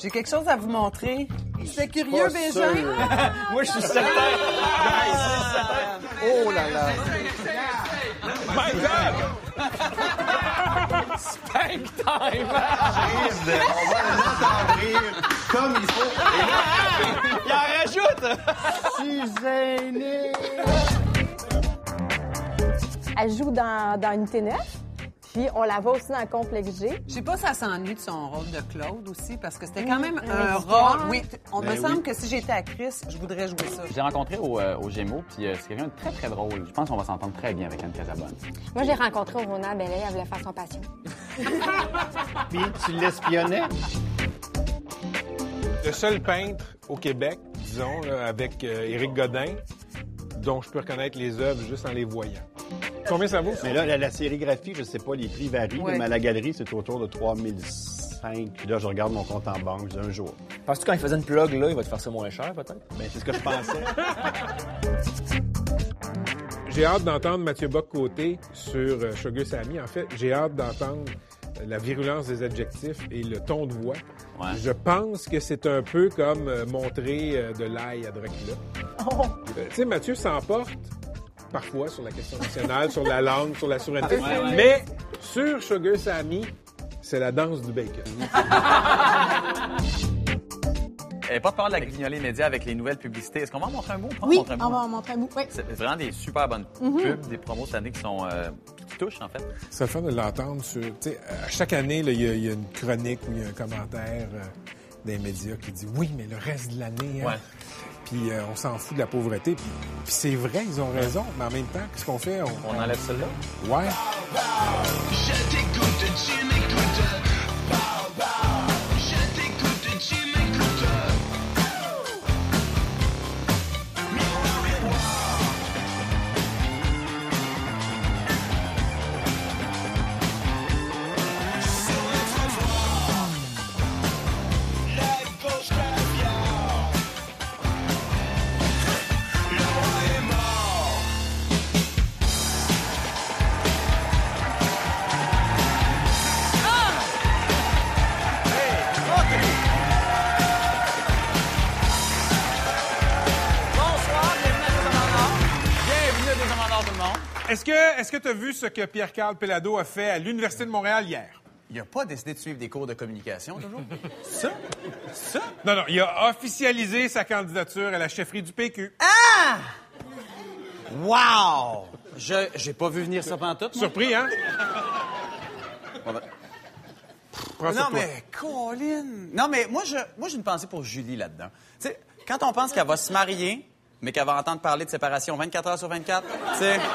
J'ai quelque chose à vous montrer. C'est curieux, Bégin? Moi, je suis certain. Oh là là. My God! Spank time! On va rire comme il faut. Il en rajoute! Je suis aîné. Elle joue dans, dans Unité 9, puis on la voit aussi dans le complexe G. Je sais pas si ça s'ennuie de son rôle de Claude aussi, parce que c'était quand même un rôle. Oui, on Ben me semble que si j'étais actrice, je voudrais jouer ça. Je l'ai rencontré au, euh, au Gémeaux, puis euh, c'est quelqu'un de très, très drôle. Je pense qu'on va s'entendre très bien avec Anne Casabonne. Moi, j'ai rencontré au Rona Bellay, elle voulait faire son passion. Puis tu l'espionnais. Le seul peintre au Québec, disons, là, avec euh, Éric Godin, dont je peux reconnaître les œuvres juste en les voyant. Combien ça vaut? ça? Mais là, la, la sérigraphie, je sais pas, les prix varient, Ouais. mais à la galerie, c'est autour de 3005. Puis là, je regarde mon compte en banque d'un jour. Penses-tu quand il faisait une plug, là, il va te faire ça moins cher, peut-être? Ben, c'est ce que je pensais. J'ai hâte d'entendre Mathieu Bock-Côté sur euh, Sugar Sammy. En fait, j'ai hâte d'entendre euh, la virulence des adjectifs et le ton de voix. Ouais. Je pense que c'est un peu comme euh, montrer euh, de l'ail à Dracula. Euh, tu sais, Mathieu s'emporte parfois sur la question nationale, sur la langue, sur la souveraineté. Mais sur Sugar Sammy, c'est la danse du bacon. Elle n'est pas peur de la grignoler média avec les nouvelles publicités. Est-ce qu'on va en montrer un bout? Oui, montrer un bout? on va en montrer un bout. Oui. C'est vraiment des super bonnes pubs, des promos cette année qui sont euh, qui touchent, en fait. C'est le fun de l'entendre sur. Tu sais, à chaque année, là, il y, a- il y a une chronique ou il y a un commentaire euh, des médias qui dit oui, mais le reste de l'année. hein. Ouais. Puis euh, on s'en fout de la pauvreté. Puis, puis c'est vrai, ils ont raison. Mais en même temps, qu'est-ce qu'on fait? On, On enlève celle-là? Ouais. Bonsoir, Est-ce que est-ce que tu as vu ce que Pierre-Carl Pelado a fait à l'Université de Montréal hier? Il n'a pas décidé de suivre des cours de communication, toujours? ça? Ça? Non, non, il a officialisé sa candidature à la chefferie du PQ. Wow! Je j'ai pas vu venir ça pantoute. Surpris, hein? Prends Non, mais Colin! Non, mais moi, je, moi, j'ai une pensée pour Julie là-dedans. Tu sais, quand on pense qu'elle va se marier, mais qu'elle va entendre parler de séparation 24 heures sur 24, tu sais...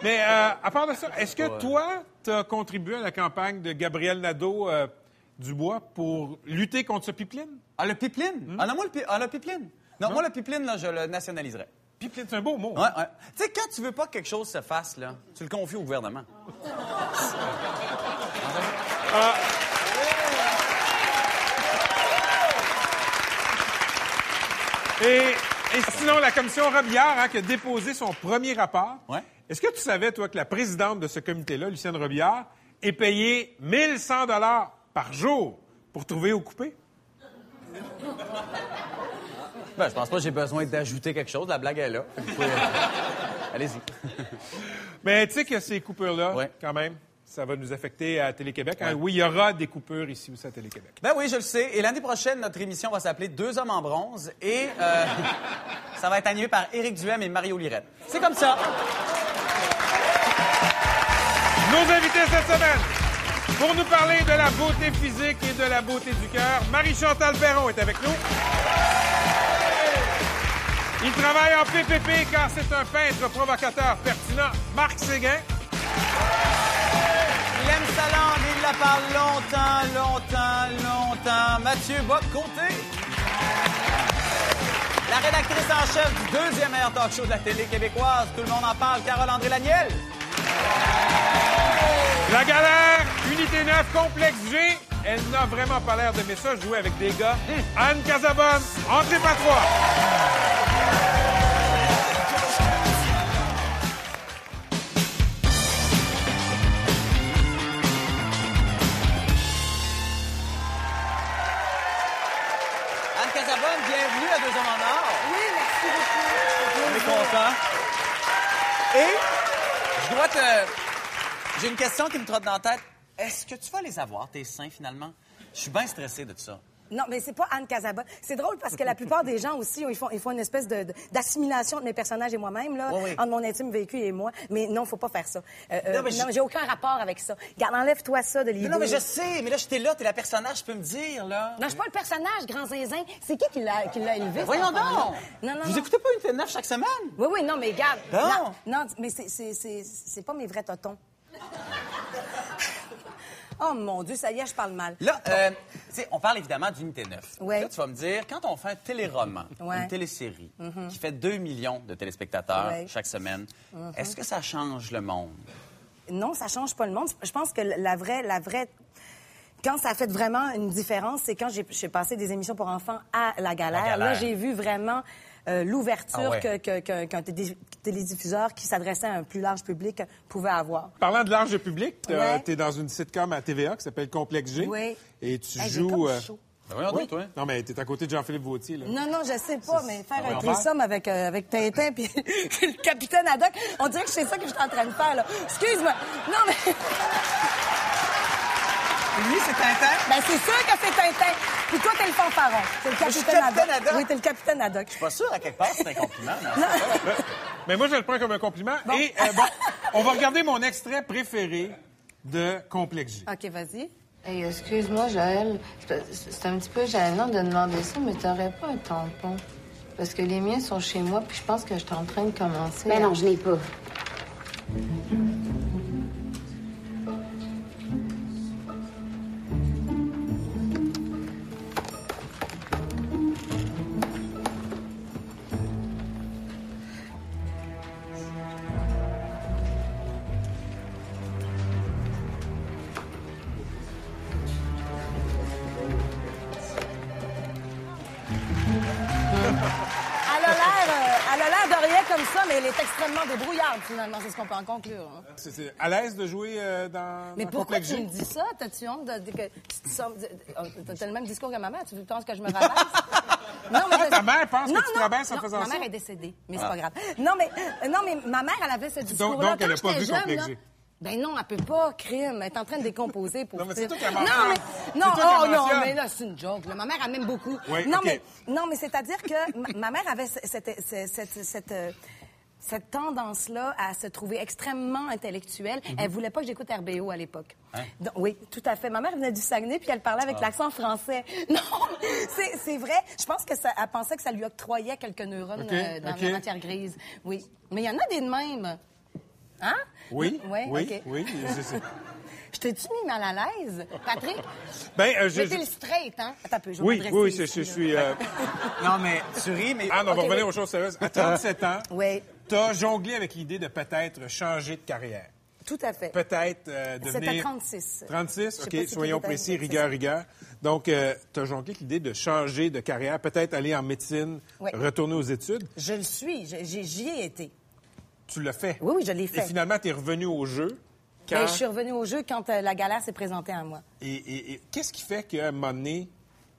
Mais euh, à part de ça, est-ce que toi, tu as contribué à la campagne de Gabriel Nadeau-Dubois pour lutter contre ce pipeline? Ah, le pipeline? Ah, non, moi, le, pi- ah, le pipeline. Non, moi, le pipeline, là, je le nationaliserais. Pipeline, c'est un beau mot. Ouais, ouais. Tu sais, quand tu veux pas que quelque chose se fasse, là, tu le confies au gouvernement. Et, et sinon, la commission Robillard hein, qui a déposé son premier rapport. Ouais. Est-ce que tu savais, toi, que la présidente de ce comité-là, Lucienne Robillard, est payée 1100 dollars par jour pour trouver au coupé? Ben, je pense pas que j'ai besoin d'ajouter quelque chose. La blague est là. Allez-y. Mais tu sais que ces coupures-là, Ouais. quand même, ça va nous affecter à Télé-Québec. hein? Oui, il y aura des coupures ici aussi à Télé-Québec. Ben oui, je le sais. Et l'année prochaine, notre émission va s'appeler Deux hommes en bronze et euh, ça va être animé par Éric Duhem et Mario Lirette. C'est comme ça. Nos invités cette semaine, pour nous parler de la beauté physique et de la beauté du cœur, Marie-Chantal Perron est avec nous. Il travaille en PPP car c'est un peintre provocateur pertinent, Marc Séguin. Il aime sa langue, il la parle longtemps, longtemps, longtemps. Mathieu Bock-Côté. La rédactrice en chef du deuxième meilleur talk show de la télé québécoise. Tout le monde en parle, Carole-André Laniel. La galère, Unité 9, Complexe G. Elle n'a vraiment pas l'air d'aimer ça, jouer avec des gars. Anne Casabonne, entrez pas trois. Et je dois te... J'ai une question qui me trotte dans la tête. Est-ce que tu vas les avoir, tes seins, finalement? Je suis bien stressé de ça. Non, mais c'est pas Anne Casabonne. C'est drôle parce que la plupart des gens aussi, ils font, ils font une espèce de- de- d'assimilation de, mes personnages et moi-même, là, Oui, oui. entre mon intime vécu et moi. Mais non, faut pas faire ça. Euh, euh, Non, mais je- j'ai aucun rapport avec ça. Garde, enlève-toi ça de l'idée. Non, mais je sais, mais là, j'étais là, t'es la personnage, tu peux me dire, là. Non, je suis pas le personnage, grand zinzin. C'est qui qui l'a, qui l'a élevé? Voyons donc! Non, non, Vous non. écoutez pas une neuf chaque semaine? Oui, oui, non, mais garde. Non. Non, non, mais c'est, c'est, c'est, c'est pas mes vrais totons. Oh mon Dieu, ça y est, je parle mal. Là, euh, on parle évidemment d'Unité 9. Ouais. Là, tu vas me dire, quand on fait un téléroman, Ouais. une télésérie, qui fait 2 millions de téléspectateurs Ouais. chaque semaine, est-ce que ça change le monde? Non, ça change pas le monde. Je pense que la vraie, la vraie. Quand ça a fait vraiment une différence, c'est quand j'ai j'ai passé des émissions pour enfants à la galère. La Galère. Là, j'ai vu vraiment euh, l'ouverture Ah ouais. que- que- que- qu'un télédiffuseur qui s'adressait à un plus large public pouvait avoir. Parlant de large public, Ouais. tu es dans une sitcom à TVA qui s'appelle Complexe G. Oui. Et tu Hey, joues. euh, chaud. Ben oui. toi. Non, mais tu es à côté de Jean-Philippe Vautier. Là. Non, non, je sais pas, mais faire Ah un threesome avec, euh, avec Tintin puis le capitaine Haddock, on dirait que c'est ça que je suis en train de faire, là. Excuse-moi. Non, mais... Lui, c'est Tintin? Ben, c'est sûr que c'est Tintin. Puis toi, t'es le fanfaron. T'es le capitaine capitaine Haddock. Haddock. Oui, t'es le capitaine Haddock. Je suis pas sûr, à quelque part, c'est un compliment. non? Mais moi, je le prends comme un compliment. Et euh, bon, on va regarder mon extrait préféré de Complexe G. OK, vas-y. Hey, excuse-moi, Joël. C'est un petit peu gênant de demander ça, mais t'aurais pas un tampon? Parce que les miens sont chez moi, puis je pense que je suis en train de commencer. Ben à- non, je n'ai pas. Mais elle est extrêmement débrouillarde, finalement. C'est ce qu'on peut en conclure. hein. C'est- à l'aise de jouer euh, dans, Mais dans pourquoi tu me dis ça? T'as-tu honte de, de- que tu te sors- de- T'as le même discours que ma mère? Tu penses que je me rabaisse? non, Ah, ta mère pense que tu te rabaisses en non, faisant ma ça? mère est décédée, mais c'est pas grave. Non, mais, euh, non, mais ma mère, elle avait ce discours-là. donc elle a Quand pas vu jeune, Complexe là, G. Ben non, elle peut pas, crime. Elle est en train de décomposer pour Non, mais c'est toi qui Non, mais, non, oh non, mais là, c'est une joke. là. Ma mère, elle m'aime beaucoup. Oui, non, OK. mais, non, mais c'est-à-dire que ma, ma mère avait ce- cette, cette, cette, cette, euh, cette tendance-là à se trouver extrêmement intellectuelle. Mhm. Elle voulait pas que j'écoute RBO à l'époque. Hein? Oui, tout à fait. Ma mère venait du Saguenay, puis elle parlait Ah. avec l'accent français. Non, c'est vrai. Je pense que ça, elle pensait que ça lui octroyait quelques neurones euh, dans la matière grise. Oui. Mais il y en a des de même. Hein? Oui, Ouais, oui, OK. oui. Je t'ai-tu mis mal à l'aise, Patrick? Ben, euh, je- Mais t'es le straight, hein? Attends un peu, je vais Oui, m'adresser oui, je, ici, je là. suis... euh, Non, mais tu ris, mais... Ah non, on va OK, revenir oui. aux choses sérieuses. À 37 ans, Oui, tu as jonglé avec l'idée de peut-être changer de carrière. tout à fait. Peut-être euh, C'était devenir... 36. 36, Je sais OK, pas si soyons précis, rigueur, rigueur. Donc, tu as jonglé avec l'idée de changer de carrière, peut-être aller en médecine, Oui. retourner aux études? Je le suis, je- j'ai- j'y ai été. Tu l'as fait. Oui, oui, je l'ai Et fait. finalement, tu es revenu au jeu? Quand... Je suis revenue au jeu quand euh, la galère s'est présentée à moi. Et, et- et qu'est-ce qui fait qu'à un moment donné,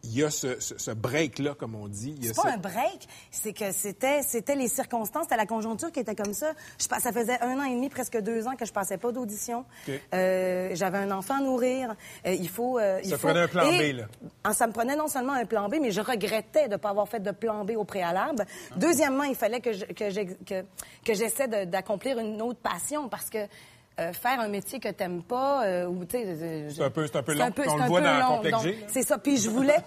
il y a ce, ce- ce break-là, comme on dit? C'est pas ce- un break, c'est que c'était c'était les circonstances, c'était la conjoncture qui était comme ça. Je, ça faisait un an et demi, presque deux ans que je passais pas d'audition. Euh, J'avais un enfant à nourrir. Euh, il faut. euh, il Ça faut- prenait un plan et- B, là. Ah, Ça me prenait non seulement un plan B, mais je regrettais de ne pas avoir fait de plan B au préalable. Deuxièmement, il fallait que je- que j'ex- que- que j'essaie d'accomplir une autre passion parce que. Euh, faire un métier que t'aimes pas, euh, ou tu sais, C'est un peu- c'est un peu long. c'est On le un voit dans long. Donc. C'est ça. Puis je voulais.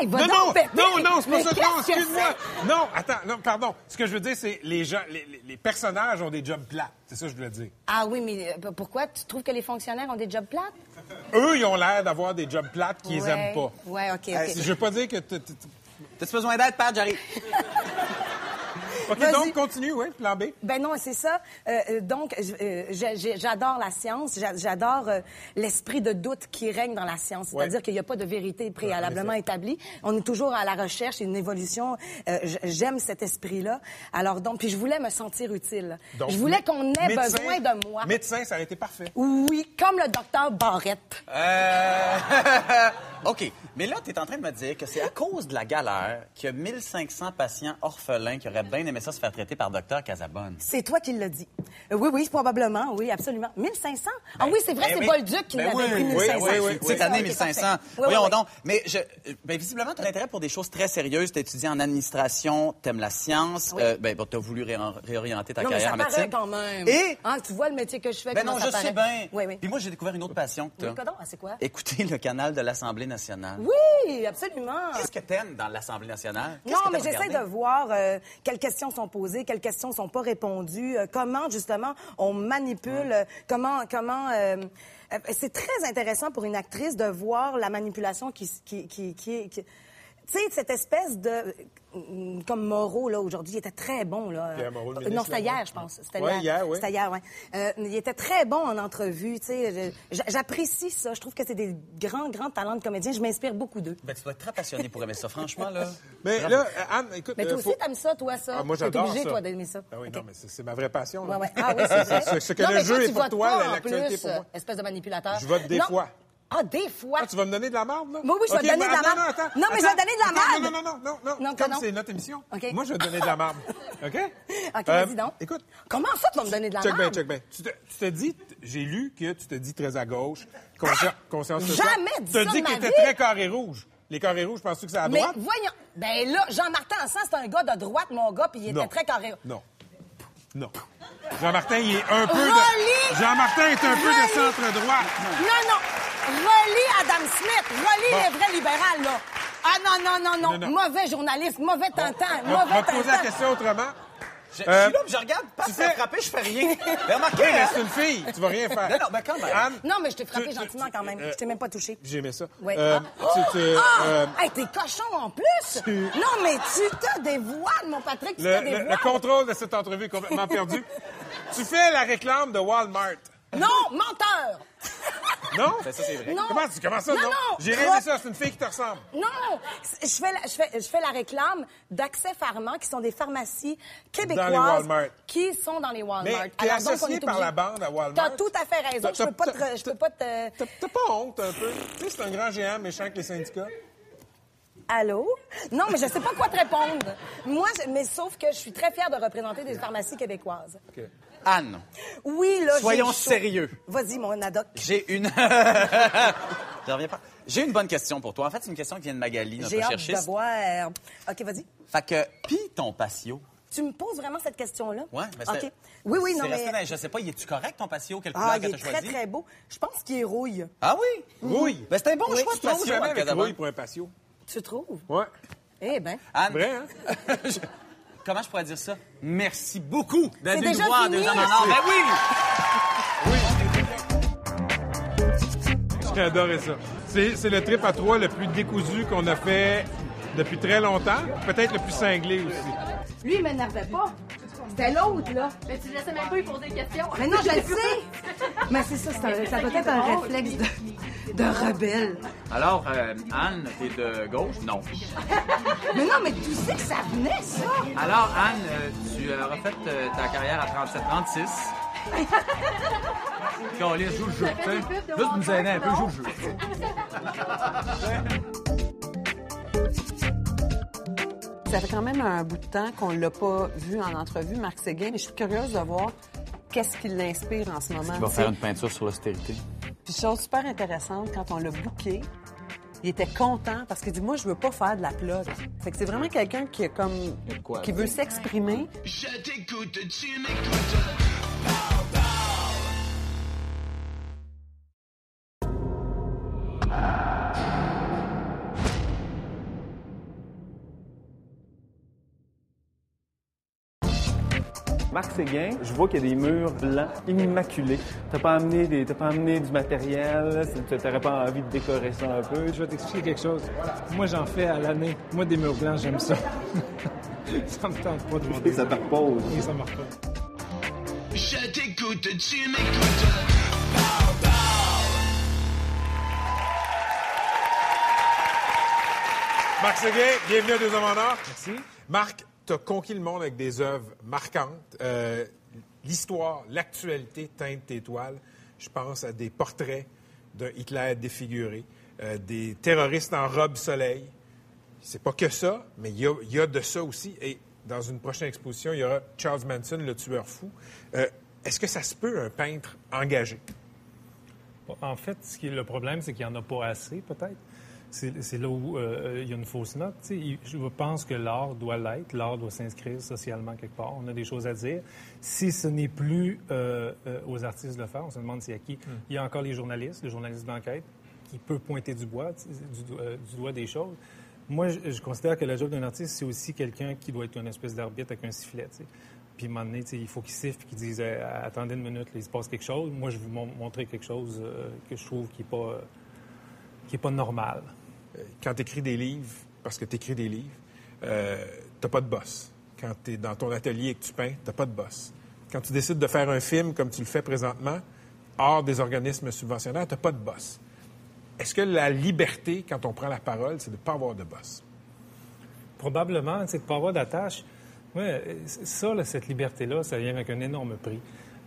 Hey, va Non, donc non, non, non, c'est pas ça. Non, excuse-moi. Non, attends, non, pardon. Ce que je veux dire, c'est les gens, les, les- les personnages ont des jobs plats. C'est ça que je voulais dire. Ah oui, mais euh, pourquoi tu trouves que les fonctionnaires ont des jobs plates? Eux, ils ont l'air d'avoir des jobs plates qu'ils Ouais. aiment pas. Ouais, OK, OK. Euh, Je veux pas dire que... t- t- t- T'as-tu besoin d'aide, Pat? J'arrive. OK, donc, continue, oui, plan B. Ben non, c'est ça. Euh, euh, donc, euh, j'adore la science, j'a- j'adore l'esprit de doute qui règne dans la science. C'est-à-dire Ouais. qu'il n'y a pas de vérité préalablement établie. On est toujours à la recherche, et une évolution. Euh, J'aime cet esprit-là. Alors donc, puis je voulais me sentir utile. Donc, je voulais qu'on ait médecin- besoin de moi. Médecin, ça aurait été parfait. Oui, comme le docteur Barrette. Euh... OK. Mais là, tu es en train de me dire que c'est à cause de la galère qu'il y a 1500 patients orphelins qui auraient bien aimé ça se faire traiter par docteur Casabonne. C'est toi qui l'as dit. Euh, oui, oui, probablement, oui, absolument. 1500? ah oui, c'est vrai, Ben c'est oui. Bolduc qui Ben l'avait oui, pris oui, 1500. oui, oui, Cette année, Ok, 1500. parfait. Oui, Voyons oui, oui. donc. Mais je, ben, visiblement, tu as l'intérêt pour des choses très sérieuses. Tu étudié en administration, tu aimes la science. Oui. Euh, ben, tu as voulu ré- réorienter ta Non, mais carrière ça en médecine. quand même. Et? Ah, tu vois le métier que je fais, Ben non, ça je sais paraît. bien. Oui, oui. Puis moi, j'ai découvert une autre passion que tu Oui, ah, c'est quoi? Écouter le canal de l'Assemblée nationale. Oui, absolument. Qu'est-ce que t'aimes dans l'Assemblée nationale? Non, mais j'essaie de voir euh, quelles questions sont posées, quelles questions sont pas répondues, euh, comment justement on manipule, euh, comment comment. euh, c'est très intéressant pour une actrice de voir la manipulation qui qui qui qui, qui- tu sais, cette espèce de... euh, Comme Moreau, là, aujourd'hui, il était très bon, là. Pierre Moreau, le Euh, ministre, non, c'était hier, je pense. C'était Ouais, hier. oui. C'était hier, ouais. Euh, il était très bon en entrevue, tu sais. J'apprécie ça. Je trouve que c'est des grands, grands talents de comédiens. Je m'inspire beaucoup d'eux. Ben, tu dois être très passionné pour aimer ça, franchement, là. Mais Bravo. là, Anne, écoute. Mais toi aussi, faut- t'aimes ça, toi, ça? Ah, moi, T'es j'adore obligé, ça. toi, d'aimer ça. Ah oui, non, mais c'est ma vraie passion. là. Ouais, ouais. Ah oui, c'est vrai. Ce- que Non, le mais jeu toi, est tu pour toi, l'actualité pour moi. Espèce de manipulateur. Je vote des fois. Ah, des fois. Ah, tu vas me donner de la marde, là? Oui, oui, je vais te donner mais de la marde. Non, attends, Non, mais je vais te donner de la marde. Non, non, non, non, non. Non, Comme c'est notre émission, moi, je vais te donner de la marde. OK? OK, Euh, vas-y donc. Écoute, Comment ça, tu vas me donner de la check bien, check bien. Tu te, tu te dis, j'ai lu que tu te dis très à gauche, consci- conscience. Jamais dit Tu ça te de dis qu'il était vie. très carré rouge. Les carrés rouges, penses-tu que c'est à Mais droite? voyons. Ben là, Jean-Martin Hansan, c'est un gars de droite, mon gars, puis il était très carré. Non. Non. Jean-Martin, il est un peu de... Jean-Martin est un peu de centre-droite. Non, non. Relis Adam Smith. Relis Bon. les vrais libérales, là. Ah non, non, non, non. Non, non. Mauvais journaliste, mauvais tentant, On va mauvais te poser la question autrement. Je, Euh, je suis là, je regarde, pas tu fais- frapper, je fais rien. Mais remarquez, Oui, mais hein? c'est une fille. Tu vas rien faire. Non, non, ben quand même. Anne, Non, mais je t'ai frappé tu- gentiment tu- quand même. euh, Je t'ai même pas touché. J'aimais ça. Oui. Euh, Ah. tu- tu- Ah! euh, Hey, t'es cochon en plus! Tu- Non, mais tu te dévoiles, mon Patrick, tu le, te le- dévoiles. le contrôle de cette entrevue est complètement perdu. tu fais la réclame de Walmart. Non, menteur! Non? Ben, ça, c'est vrai. Non. Comment, tu- comment ça, Non, non? non. J'ai Trop- dit ça, c'est une fille qui te ressemble. Non! Je fais, la, je, fais, je fais la réclame d'Accès Pharma, qui sont des pharmacies québécoises Dans les Walmart. qui sont dans les Walmart. Mais t'es Alors, donc, on associé est par la bande à Walmart. T'as tout à fait raison. Je peux pas te... Je peux pas te... T'as pas honte un peu? Tu sais, c'est un grand géant méchant avec les syndicats. Allô? Non, mais je sais pas quoi te répondre. Moi, je- mais sauf que je suis très fière de représenter des pharmacies québécoises. Anne, Oui, là, j'ai Soyons sérieux. Vas-y, mon adoc. j'ai une... Je reviens pas. J'ai une bonne question pour toi. En fait, c'est une question qui vient de Magali, notre J'ai hâte de voir. OK, vas-y. Fait que, pis ton patio? Tu me poses vraiment cette question-là? Ouais, mais c'est- OK. Oui, oui, non, mais... dans- je sais pas, est-tu correct ton patio? Quelle Ah, couleur il que est t'as très, choisi? très beau. Je pense qu'il est rouille. Ah oui? Rouille. Ben, c'est un bon Oui. choix de Tu patio, jamais Anne avec rouille pour un patio. Tu trouves? Ouais. Eh bien. Anne, Vrai, hein? comment je pourrais dire ça? Merci beaucoup d'être venu voir deux ans en or. Ben oui! J'ai adoré ça. C'est c'est le trip à trois le plus décousu qu'on a fait depuis très longtemps. Peut-être le plus cinglé aussi. Lui, il m'énervait pas. C'était l'autre, là. Mais tu laissais même pas lui poser des questions. Mais non, je le sais. Mais c'est ça, c'est un- ça doit être un réflexe de, de rebelle. Alors, euh, Anne, t'es de gauche? Non. Mais non, mais tu sais que ça venait, ça. Alors, Anne, euh, tu as refait euh, ta carrière à 37-36. Calis, joue le jeu. Juste nous aider un peu, joue le jeu. Ça fait quand même un bout de temps qu'on l'a pas vu en entrevue, Marc Séguin, mais je suis curieuse de voir qu'est-ce qui l'inspire en ce moment. Il va faire une peinture sur l'austérité? Puis chose super intéressante, quand on l'a booké, il était content parce qu'il dit moi je veux pas faire de la plug. Fait que c'est vraiment quelqu'un qui est comme quoi, qui veut s'exprimer. Je t'écoute, tu m'écoutes. Marc Séguin, je vois qu'il y a des murs blancs immaculés. T'as pas amené des, t'as pas amené du matériel, t'aurais pas envie de décorer ça un peu? Je vais t'expliquer quelque chose. Moi, j'en fais à l'année. Moi, des murs blancs, j'aime ça. ça me tente pas de des ça te repose. Et ça marche pas. Je t'écoute, tu m'écoutes. Marc Séguin, bienvenue à Deux Hommes en Or. Merci. Marc, tu as conquis le monde avec des œuvres marquantes. Euh, L'histoire, l'actualité teinte tes toiles. Je pense à des portraits d'un Hitler défiguré. euh, des terroristes en robe soleil. C'est pas que ça, mais il y a, de ça aussi. Et dans une prochaine exposition, il y aura Charles Manson, le tueur fou. Euh, Est-ce que ça se peut, un peintre engagé? En fait, le problème, c'est qu'il n'y en a pas assez, peut-être. C'est là où euh, il y a une fausse note. Je pense que l'art doit l'être. L'art doit s'inscrire socialement quelque part. On a des choses à dire. Si ce n'est plus euh, euh, aux artistes de le faire, on se demande c'est à qui. Il y a encore les journalistes, les journalistes d'enquête, qui peuvent pointer du, bois, euh, doigt des choses. Moi, je, je considère que la job d'un artiste, c'est aussi quelqu'un qui doit être une espèce d'arbitre avec un sifflet. Puis, à un moment donné, il faut qu'il siffle et qu'il dise Euh, Attendez une minute, là, il se passe quelque chose. Moi, je vais vous mon- montrer quelque chose euh, que je trouve qui n'est pas, euh, qui est pas normal. Euh, Quand tu écris des livres, parce que tu écris des livres, euh, t'as pas de boss. Quand tu es dans ton atelier et que tu peins, t'as pas de boss. Quand tu décides de faire un film comme tu le fais présentement, hors des organismes subventionnaires, t'as pas de boss. Est-ce que la liberté, quand on prend la parole, c'est de ne pas avoir de boss? Probablement, c'est de ne pas avoir d'attache. Ouais, ça, cette liberté-là, ça vient avec un énorme prix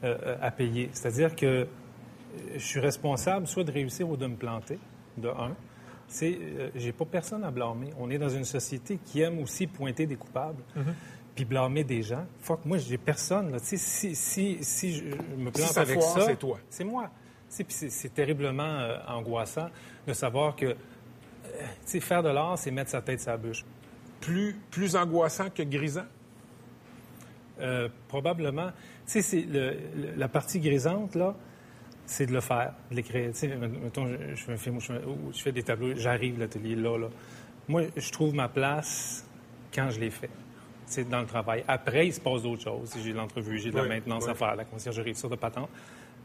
euh, à payer. C'est-à-dire que euh, je suis responsable soit de réussir ou de me planter, de un. C'est, euh, j'ai pas personne à blâmer. On est dans une société qui aime aussi pointer des coupables, puis blâmer des gens. Fuck, moi, j'ai personne. Là. Sais, Si, si, si je me plante ça avec foire, ça, c'est toi. C'est moi. C'est, terriblement euh, angoissant de savoir que, euh, faire de l'art, c'est mettre sa tête sur la bûche. Plus, plus angoissant que grisant? Euh, probablement. Tu sais, la partie grisante, là, c'est de le faire, de l'écrire. Tu sais, mettons, je, je fais un film où je fais, je fais des tableaux, j'arrive, l'atelier là, là. Moi, je trouve ma place quand je l'ai fait. C'est dans le travail. Après, il se passe d'autres choses. J'ai de l'entrevue, j'ai de la Oui, maintenance oui. à faire, la conciergerie, ça de patente.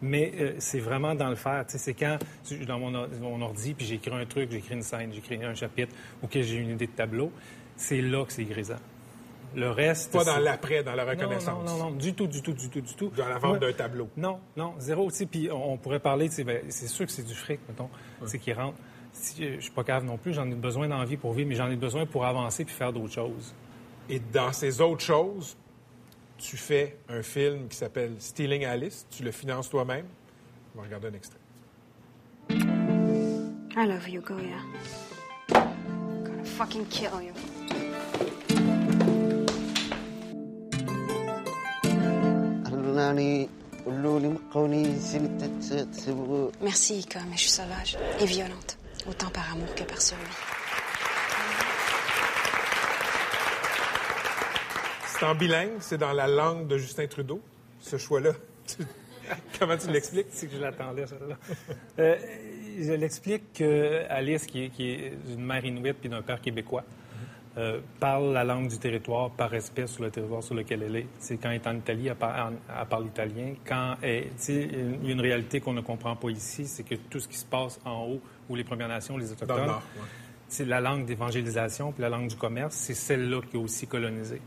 Mais euh, c'est vraiment dans le faire. Tu sais, c'est quand, je suis dans mon, mon ordi, puis j'écris un truc, j'écris une scène, j'écris un chapitre, ou que j'ai une idée de tableau, c'est là que c'est grisant. Le reste... Pas dans l'après, dans la non, reconnaissance. Non, non, non, du tout, du tout, du tout, du tout. Dans la vente d'un tableau. Non, non, zéro. Tu sais, puis on, pourrait parler, tu sais, ben, c'est sûr que c'est du fric, mettons, c'est qui rentre. Si, euh, je suis pas cave non plus, j'en ai besoin d'envie pour vivre, mais j'en ai besoin pour avancer puis faire d'autres choses. Et dans ces autres choses, tu fais un film qui s'appelle Stealing Alice. Tu le finances toi-même. On va regarder un extrait. I love you, Goya. Gonna fucking kill you. Merci, Ika, mais je suis sauvage et violente. Autant par amour que par survie. C'est en bilingue, c'est dans la langue de Justin Trudeau, ce choix-là. Comment tu l'expliques? C'est que je l'attendais, celle-là. Euh, je l'explique que Alice, qui est, qui est d'une mère inuite puis d'un père québécois, euh, parle la langue du territoire par respect sur le territoire sur lequel elle est. C'est quand elle est en Italie, elle parle, elle parle italien. Quand elle- tu sais, il y a une réalité qu'on ne comprend pas ici, c'est que tout ce qui se passe en haut, où les Premières Nations, les Autochtones, ouais. c'est la langue d'évangélisation puis la langue du commerce, c'est celle-là qui est aussi colonisée.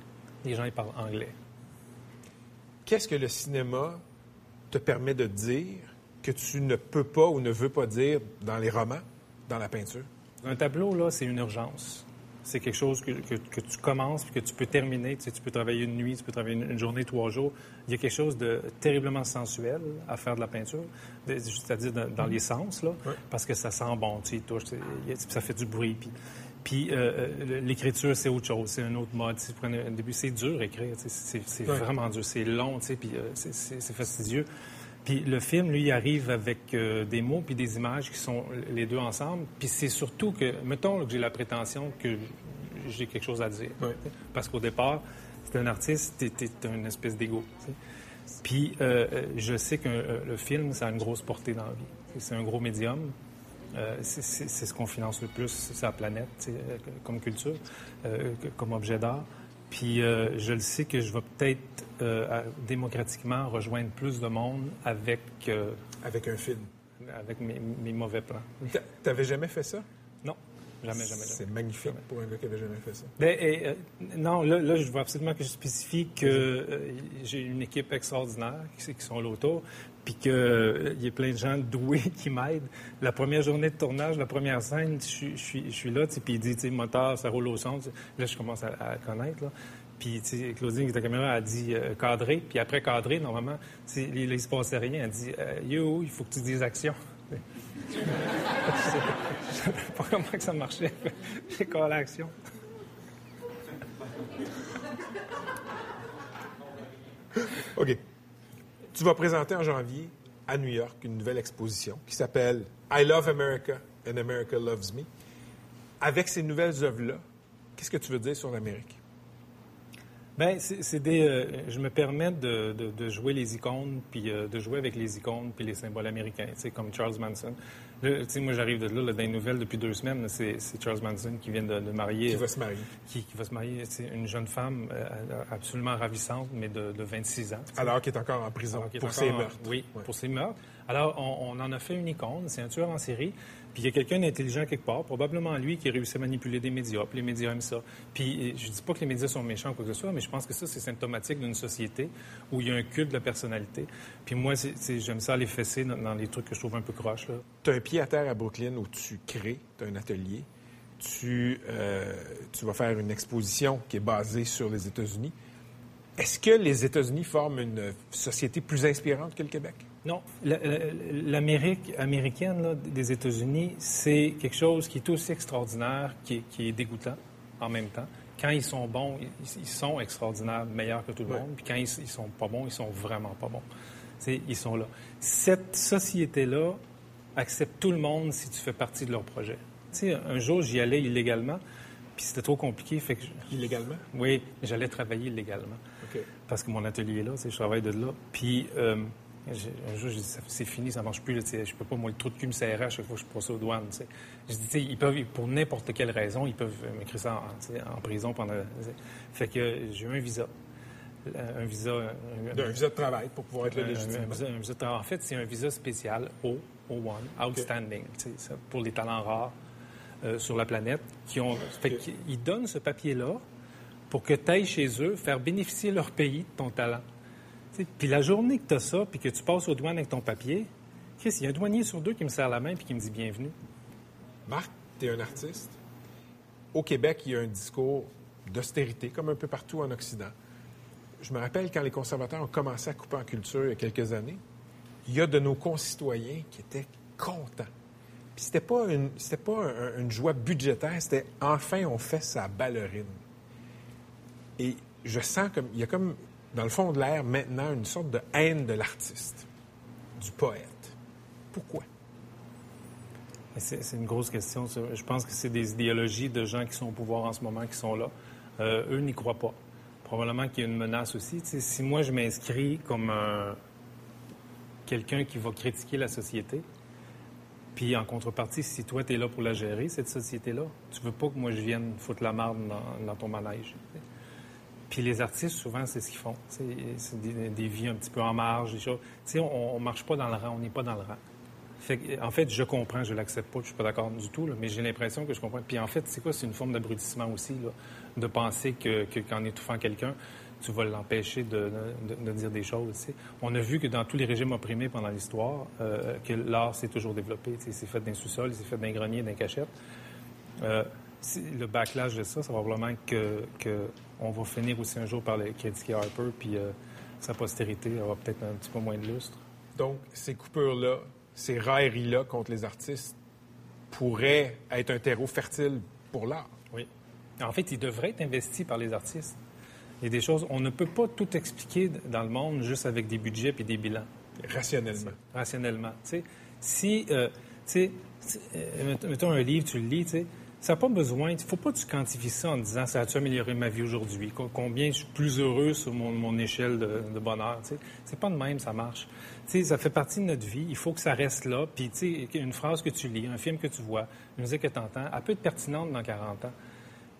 Les gens, ils parlent anglais. Qu'est-ce que le cinéma te permet de dire que tu ne peux pas ou ne veux pas dire dans les romans, dans la peinture? Un tableau, là, c'est une urgence. C'est quelque chose que, que- que tu commences puis que tu peux terminer. Tu, sais, tu peux travailler une nuit, tu peux travailler une, une journée, trois jours. Il y a quelque chose de terriblement sensuel à faire de la peinture, c'est-à-dire dans, dans les sens, là, parce que ça sent bon, tu y touches, ça fait du bruit. Puis, puis euh, euh, l'écriture, c'est autre chose, c'est un autre mode. Si vous un début, c'est dur écrire, tu sais, c'est vraiment dur, c'est long, tu sais, puis euh, c'est fastidieux. Puis le film, lui, il arrive avec euh, des mots puis des images qui sont les deux ensemble. Puis c'est surtout que, mettons que j'ai la prétention que j'ai quelque chose à dire. Parce qu'au départ, c'est un artiste, t'es, t'es une espèce d'ego. Puis euh, euh, je sais que euh, le film, ça a une grosse portée dans la vie. C'est un gros médium. C'est, c'est- c'est ce qu'on finance le plus sur la planète, comme culture, comme objet d'art. Puis euh, je le sais que je vais peut-être euh, démocratiquement rejoindre plus de monde avec... euh, avec un film. Avec mes, mes mauvais plans. T'a- T'avais jamais fait ça? Non, jamais, jamais, jamais. C'est magnifique pour un gars qui avait jamais fait ça. Ben, et, euh, non, là, là, je veux absolument que je spécifie que euh, j'ai une équipe extraordinaire qui, qui sont là autour, puis qu'il y a plein de gens doués qui m'aident. La première journée de tournage, la première scène, je, suis- là, puis il dit, tu moteur, ça roule au son. Là, je commence à, connaître, là. Puis, Claudine, qui la caméra, a dit euh, cadrer. Puis après cadrer, normalement, il ne se passait rien. Elle dit, euh, yo, il faut que tu dises action. je savais pas comment que ça marchait. J'ai collé à l'action. OK. Tu vas présenter en janvier à New York une nouvelle exposition qui s'appelle I Love America and America Loves Me. Avec ces nouvelles œuvres-là, qu'est-ce que tu veux dire sur l'Amérique? Ben, c'est des. euh, je me permets de, de- de jouer les icônes, puis euh, de jouer avec les icônes, puis les symboles américains, tu sais, comme Charles Manson. Tu sais, moi, j'arrive de là, là, dans les nouvelles depuis deux semaines, c'est Charles Manson qui vient de, de marier. Qui va se marier. Qui, qui va se marier. C'est une jeune femme euh, absolument ravissante, mais de, de 26 ans. Alors qu'il est encore en prison pour ses en- meurtres. Oui, pour ses meurtres. Alors, on, on en a fait une icône. C'est un tueur en série. Puis il y a quelqu'un d'intelligent quelque part, probablement lui, qui a réussi à manipuler des médias. Puis les médias aiment ça. Puis je dis pas que les médias sont méchants ou quoi que ce soit, mais je pense que ça, c'est symptomatique d'une société où il y a un culte de la personnalité. Puis moi, j'aime ça les fesser dans, les trucs que je trouve un peu croches. Là. Tu as un pied à terre à Brooklyn où tu crées, tu as un atelier. Euh, tu vas faire une exposition qui est basée sur les États-Unis. Est-ce que les États-Unis forment une société plus inspirante que le Québec? Non, la- la- l'Amérique américaine là, des États-Unis, c'est quelque chose qui est aussi extraordinaire, qui est, qui est dégoûtant en même temps. Quand ils sont bons, ils, sont extraordinaires, meilleurs que tout le monde. Puis quand ils, ils sont pas bons, ils sont vraiment pas bons. C'est- ils sont là. Cette société-là accepte tout le monde si tu fais partie de leur projet. Tu sais, un jour, j'y allais illégalement, puis c'était trop compliqué. Fait que je- Illégalement? Oui, j'allais travailler illégalement. Parce que mon atelier est là, je travaille de là. Puis euh, un jour, j'ai dit, c'est fini, ça marche plus. là, je peux pas, moi, le trou de cul me serrait à chaque fois que je passe aux douanes. Je dis, ils peuvent, pour n'importe quelle raison, ils peuvent euh, m'écrire ça en, prison pendant. Fait que euh, j'ai eu un visa. Euh, Un visa. Un, Un visa de travail pour pouvoir être là un- légitimement. un visa- un visa de travail. En fait, c'est un visa spécial, O, O1, Outstanding, pour les talents rares euh, sur la planète. Qui ont, fait qu'ils- ils donnent ce papier-là pour que tu ailles chez eux faire bénéficier leur pays de ton talent. Puis la journée que tu as ça, puis que tu passes aux douanes avec ton papier, Chris, il y a un douanier sur deux qui me serre la main puis qui me dit bienvenue. Marc, tu es un artiste. Au Québec, il y a un discours d'austérité, comme un peu partout en Occident. Je me rappelle quand les conservateurs ont commencé à couper en culture il y a quelques années, il y a de nos concitoyens qui étaient contents. Puis c'était pas une, c'était pas un- une joie budgétaire, c'était enfin on fait sa ballerine. Et je sens comme il y a comme dans le fond de l'air maintenant une sorte de haine de l'artiste, du poète. Pourquoi? C'est une grosse question. Je pense que c'est des idéologies de gens qui sont au pouvoir en ce moment qui sont là. Euh, eux n'y croient pas. Probablement qu'il y a une menace aussi. Si moi, je m'inscris comme un- quelqu'un qui va critiquer la société, puis en contrepartie, si toi, tu es là pour la gérer, cette société-là, tu veux pas que moi, je vienne foutre la marde dans, ton manège. Puis les artistes, souvent, c'est ce qu'ils font. C'est des, vies un petit peu en marge, des choses. On, on marche pas dans le rang, on n'est pas dans le rang. En fait, je comprends, je l'accepte pas, je suis pas d'accord du tout, mais j'ai l'impression que je comprends. Puis en fait, c'est quoi? C'est une forme d'abrutissement aussi, de penser que, que qu'en étouffant quelqu'un, tu vas l'empêcher de, dire des choses. tu sais. On a vu que dans tous les régimes opprimés pendant l'histoire, euh, que l'art s'est toujours développé. C'est fait d'un sous-sol, c'est fait d'un grenier, d'un cachette. Euh, le backlash de ça, c'est probablement que, que on va finir aussi un jour par le critiquer Harper, puis euh, sa postérité aura peut-être un petit peu moins de lustre. Donc, ces coupures-là, ces railleries-là contre les artistes pourraient être un terreau fertile pour l'art. Oui. En fait, il devrait être investi par les artistes. Il y a des choses, on ne peut pas tout expliquer dans le monde juste avec des budgets et des bilans. Rationnellement. Rationnellement. Tu sais, si, euh, tu sais, euh, mettons- mettons un livre, tu le lis, tu sais, ça n'a pas besoin, il ne faut pas que tu quantifies ça en disant ça a-tu amélioré ma vie aujourd'hui, Co- combien je suis plus heureux sur mon, mon échelle de, de bonheur. C'est pas de même, ça marche. Ça fait partie de notre vie, il faut que ça reste là. Puis, une phrase que tu lis, un film que tu vois, une musique que tu entends, elle peut être pertinente dans 40 ans.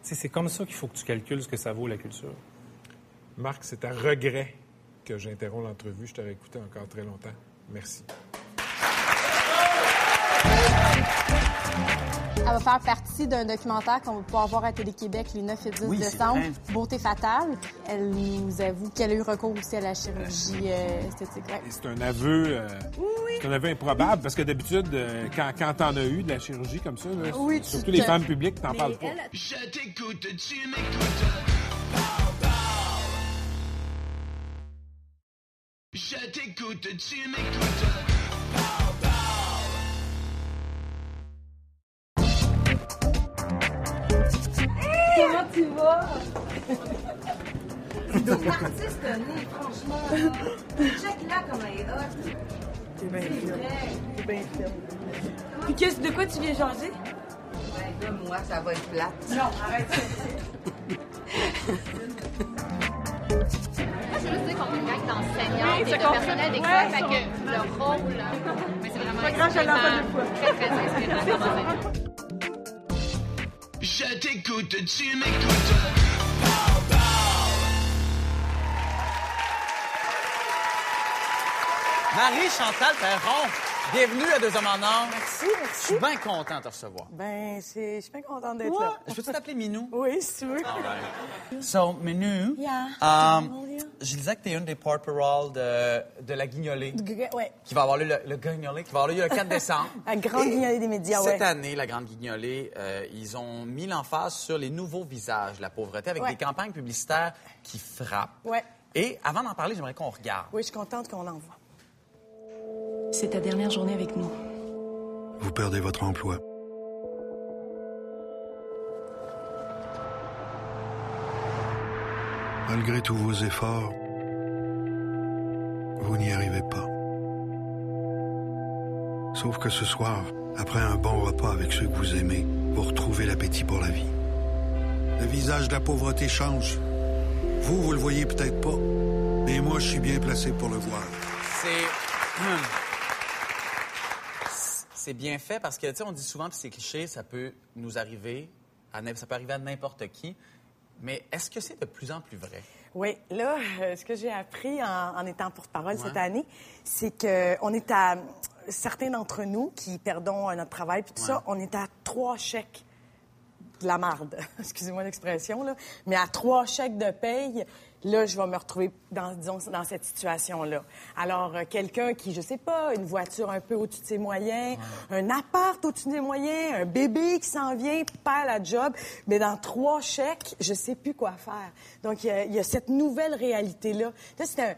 C'est comme ça qu'il faut que tu calcules ce que ça vaut, la culture. Marc, c'est à regret que j'interromps l'entrevue. Je t'aurais écouté encore très longtemps. Merci. Elle va faire partie d'un documentaire qu'on va pouvoir voir à Télé-Québec les 9 et 10 Oui, c'est décembre. Beauté fatale. Elle nous avoue qu'elle a eu recours aussi à la chirurgie euh, esthétique. Ouais. Et C'est un aveu, euh, c'est un aveu improbable parce que d'habitude, euh, quand, quand t'en as eu de la chirurgie comme ça, là, Oui, tu surtout les femmes publiques, t'en Mais parles pas. elle- Je t'écoute, tu m'écoutes. Je t'écoute, tu m'écoutes. C'est une artiste née, franchement. là. Check-la comme elle est hot. C'est bien C'est film. vrai. C'est bien film. Puis qu'est-ce de quoi tu viens? Ben là, moi, ça va être plate. Non, arrête ça. Moi, je veux dire qu'on est une gang d'enseignants Oui, et de personnel d'école. Ouais, fait que le rôle, mais c'est vraiment fois. très, très inspirant. Je t'écoute, tu m'écoutes. Marie-Chantal Perron, bienvenue à Deux Hommes en Or. Merci, Je merci. suis bien content de te recevoir. Ben, je suis bien contente d'être là. Je peux-tu t'appeler Minou? Oui, si tu veux. So, Minou, Yeah. um, je disais que tu es une des porte-parole de, de la Guignolée, Ouais. qui va avoir lieu le, le Guignolée, qui va avoir lieu le 4 décembre. La grande guignolée des médias, Cette ouais. année, la Grande Guignolée, euh, ils ont mis l'emphase sur les nouveaux visages de la pauvreté avec Ouais. des campagnes publicitaires qui frappent. Et avant d'en parler, j'aimerais qu'on regarde. Oui, je suis contente qu'on en voit. C'est ta dernière journée avec nous. Vous perdez votre emploi. Malgré tous vos efforts, vous n'y arrivez pas. Sauf que ce soir, après un bon repas avec ceux que vous aimez, vous retrouvez l'appétit pour la vie. Le visage de la pauvreté change. Vous, vous le voyez peut-être pas, mais moi, je suis bien placé pour le voir. C'est. C'est bien fait parce que, tu sais, on dit souvent, puis c'est cliché, ça peut nous arriver, ça peut arriver à n'importe qui. Mais est-ce que c'est de plus en plus vrai? Oui, là, euh, ce que j'ai appris en, en étant porte-parole Ouais. cette année, c'est qu'on est à certains d'entre nous qui perdons euh, notre travail puis tout Ouais. ça, on est à trois chèques de la marde. Excusez-moi l'expression là, mais à trois chèques de paye, là, je vais me retrouver dans disons dans cette situation-là. Alors euh, quelqu'un qui, je sais pas, une voiture un peu au-dessus de ses moyens, un appart au-dessus des moyens, un bébé qui s'en vient, perd la job, mais dans trois chèques, je sais plus quoi faire. Donc il y a, il y a cette nouvelle réalité-là. Là, c'est un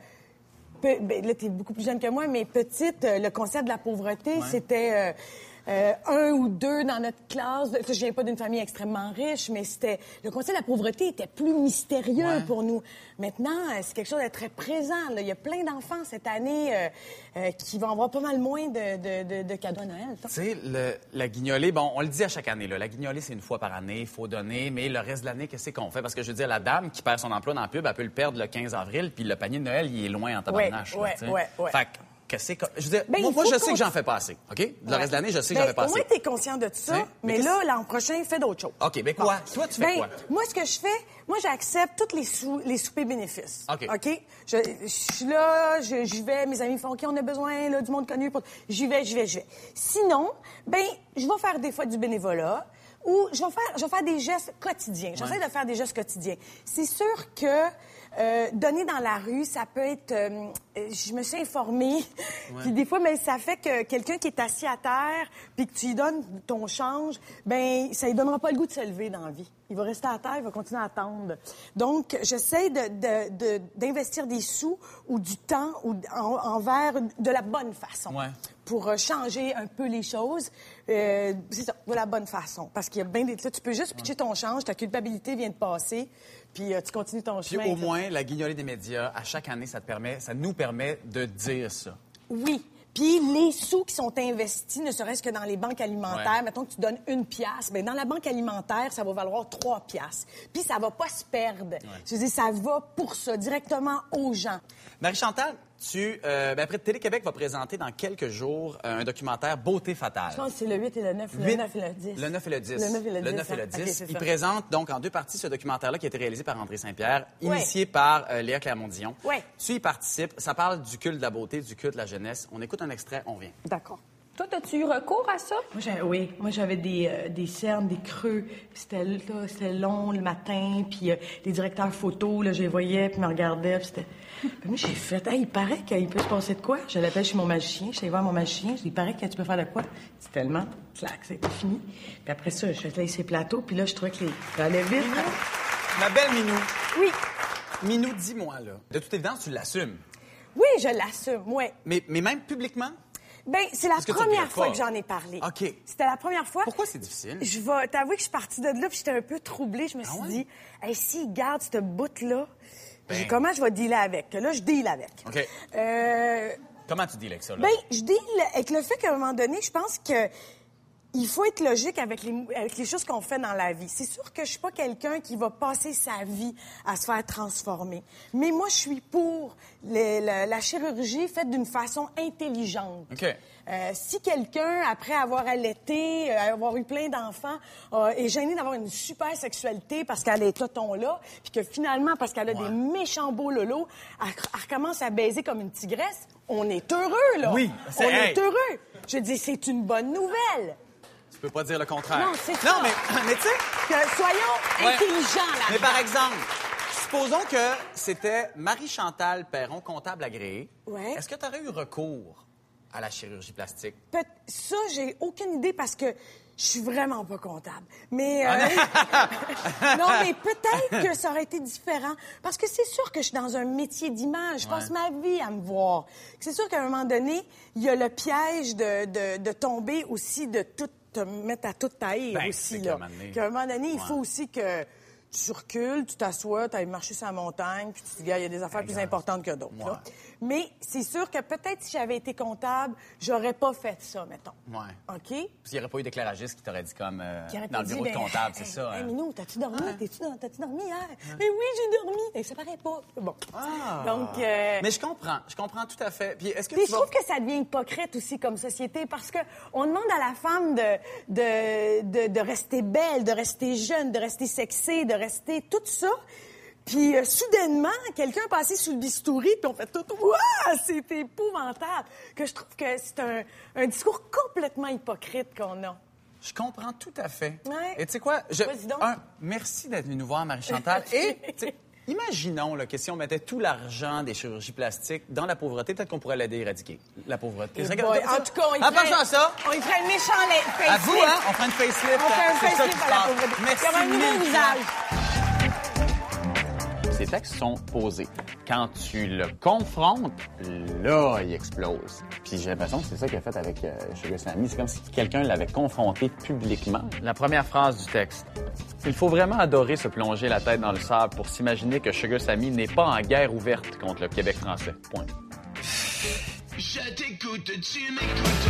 Pe- ben, là, tu es beaucoup plus jeune que moi, mais petite, euh, le concept de la pauvreté, c'était euh, euh, un ou deux dans notre classe. Je viens pas d'une famille extrêmement riche, mais c'était le concept de la pauvreté était plus mystérieux Ouais. pour nous. Maintenant, euh, c'est quelque chose de très présent. là. Il y a plein d'enfants cette année euh, euh, qui vont avoir pas mal moins de, de- de- de cadeaux à Noël. Tu sais, la guignolée, bon, on le dit à chaque année, là, la guignolée, c'est une fois par année, il faut donner, mais le reste de l'année, qu'est-ce qu'on fait? Parce que je veux dire, la dame qui perd son emploi dans la pub, elle peut le perdre le 15 avril, puis le panier de Noël, il est loin en tabarnache. là, ouais, ouais, ouais. Fait que, qu'est-ce que. Je veux dire, Ben, moi, moi, je sais que j'en fais pas assez, OK? Le Ouais. reste de l'année, je sais que Ben, j'en fais pas assez. tu es conscient de ça, Hein? Mais mais, là, l'an prochain, fais d'autres choses. OK, ben quoi? Toi, tu fais Ben, quoi? Moi, ce que je fais, moi, j'accepte tous les, sous, les soupers bénéfices. OK. OK? Je, je suis là, j'y vais, mes amis font OK, on a besoin là, du monde connu. Pour... J'y vais, j'y vais, j'y vais. Sinon, ben, je vais faire des fois du bénévolat ou je vais faire, je vais faire des gestes quotidiens. J'essaie de faire des gestes quotidiens. C'est sûr que euh, donner dans la rue, ça peut être. euh, je me suis informée. Puis des fois, mais ça fait que quelqu'un qui est assis à terre, puis que tu lui donnes ton change, ben ça lui donnera pas le goût de se lever dans la vie. Il va rester à terre, il va continuer à attendre. Donc, j'essaie de, de- de- d'investir des sous ou du temps ou en- envers de la bonne façon Ouais. pour euh, changer un peu les choses. Euh, c'est ça, de la bonne façon. Parce qu'il y a bien des... là, tu peux juste pitcher ton change, ta culpabilité vient de passer, puis euh, tu continues ton Puis chemin. au moins, la guignolée des médias, à chaque année, ça te permet, ça nous permet de dire ça. Oui. Puis les sous qui sont investis, ne serait-ce que dans les banques alimentaires, Ouais. mettons que tu donnes une pièce, mais dans la banque alimentaire, ça va valoir trois pièces. Puis ça va pas se perdre. Je veux dire, ça va pour ça, directement aux gens. Marie-Chantal, tu, euh, ben, après, Télé-Québec va présenter dans quelques jours euh, un documentaire Beauté fatale. Je pense que c'est le 8 et le 9, le Huit- 9 et le 10. Le 9 et le 10. Le 9 et le 10. 9 et le hein. 10. Ok, c'est Il présente donc en deux parties ce documentaire-là qui a été réalisé par André Saint-Pierre, Ouais. initié par euh, Léa Clermont-Dion. Ouais. Tu y participes. Ça parle du culte de la beauté, du culte de la jeunesse. On écoute un extrait, on vient. D'accord. Toi, as-tu eu recours à ça? Moi, j'ai- oui, moi j'avais des, euh, des cernes, des creux. C'était là, c'était long le matin, puis euh, les directeurs photos, là, je les voyais, puis me regardaient, puis c'était... Puis moi, j'ai fait, hey, il paraît qu'il peut se passer de quoi? Je l'appelle chez mon magicien, je allée voir mon magicien, je dis, il paraît que tu peux faire de quoi? C'est tellement, clac, c'était fini. Puis après ça, je sur les plateaux, puis là, je trouvais que les... vite. Ma belle Minou. Oui. Minou, dis-moi, là. De toute évidence, tu l'assumes? Oui, je l'assume, oui. Mais, mais même publiquement? Ben, c'est la première fois pas? que j'en ai parlé. OK. C'était la première fois. Pourquoi c'est difficile? Je vais t'avouer que je suis partie de là puis j'étais un peu troublée. Je me suis dit, hey, s'il garde cette bout-là, Ben. comment je vais dealer avec? Là, je deal avec. OK. Euh, Comment tu dis avec ça, là? ben, je deal avec le fait qu'à un moment donné, je pense que il faut être logique avec les, avec les choses qu'on fait dans la vie. C'est sûr que je suis pas quelqu'un qui va passer sa vie à se faire transformer. Mais moi, je suis pour les- la, la chirurgie faite d'une façon intelligente. OK. Euh, si quelqu'un, après avoir allaité, euh, avoir eu plein d'enfants, euh, est gêné d'avoir une super sexualité parce qu'elle est toton-là, puis que finalement, parce qu'elle a des méchants beaux lolos, elle, elle recommence à baiser comme une tigresse, on est heureux, là. Oui, On c'est- est heureux. Je dis, c'est une bonne nouvelle. Tu peux pas dire le contraire. Non, c'est Non, ça. mais, mais tu sais... Que soyons Ouais. intelligents, là. Mais par exemple, supposons que c'était Marie-Chantal Perron, comptable agréée. Ouais. Est-ce que tu aurais eu recours à la chirurgie plastique? Peut- ça, j'ai aucune idée parce que je suis vraiment pas comptable. Mais Ah, euh, non, mais peut-être que ça aurait été différent parce que c'est sûr que je suis dans un métier d'image. Je passe ma vie à me voir. C'est sûr qu'à un moment donné, il y a le piège de, de, de tomber aussi de tout te mettre à toute taille Ben, aussi qu'à un moment donné- Qu'à un moment donné, il Ouais. faut aussi que tu recules, tu t'assois, tu ailles marcher sur la montagne, puis tu te dis, il y a des affaires plus importantes que d'autres. Mais c'est sûr que peut-être si j'avais été comptable, j'aurais pas fait ça, mettons. Ouais. OK? Parce qu'il n'y aurait pas eu d'éclairagiste qui t'aurait dit comme euh, dans le dit, bureau de ben, comptable, c'est hey, ça. Hey, hein? Minou, t'as-tu dormi? T'as-tu dormi hier? Mais oui, j'ai dormi. Et ça paraît pas. Bon. Ah. Donc. euh, Mais je comprends, je comprends tout à fait. Puis est-ce que Puis tu je vas... trouve que ça devient hypocrite aussi comme société parce que on demande à la femme de, de, de, de rester belle, de rester jeune, de rester sexée, de rester tout ça. Puis euh, soudainement, quelqu'un est passé sous le bistouri, puis on fait tout « Waouh! C'est épouvantable! » Que je trouve que c'est un, un discours complètement hypocrite qu'on a. Je comprends tout à fait. Ouais. Et tu sais quoi? Je... Donc. Un, merci d'être venu nous voir, Marie-Chantal. Et, imaginons là, que si on mettait tout l'argent des chirurgies plastiques dans la pauvreté, peut-être qu'on pourrait l'aider à éradiquer la pauvreté. Eh en tout cas, on y En ferait- ça, On y ferait un méchant facelift. à vous, hein? On fait une facelift. On fait un facelift à la pauvreté. Merci Il y aura un nouveau visage. Ces textes sont posés. Quand tu le confrontes, là, il explose. Puis j'ai l'impression que c'est ça qu'il a fait avec euh, Sugar Sammy. C'est comme si quelqu'un l'avait confronté publiquement. La première phrase du texte. Il faut vraiment adorer se plonger la tête dans le sable pour s'imaginer que Sugar Sammy n'est pas en guerre ouverte contre le Québec français. Point. Je t'écoute, tu m'écoutes.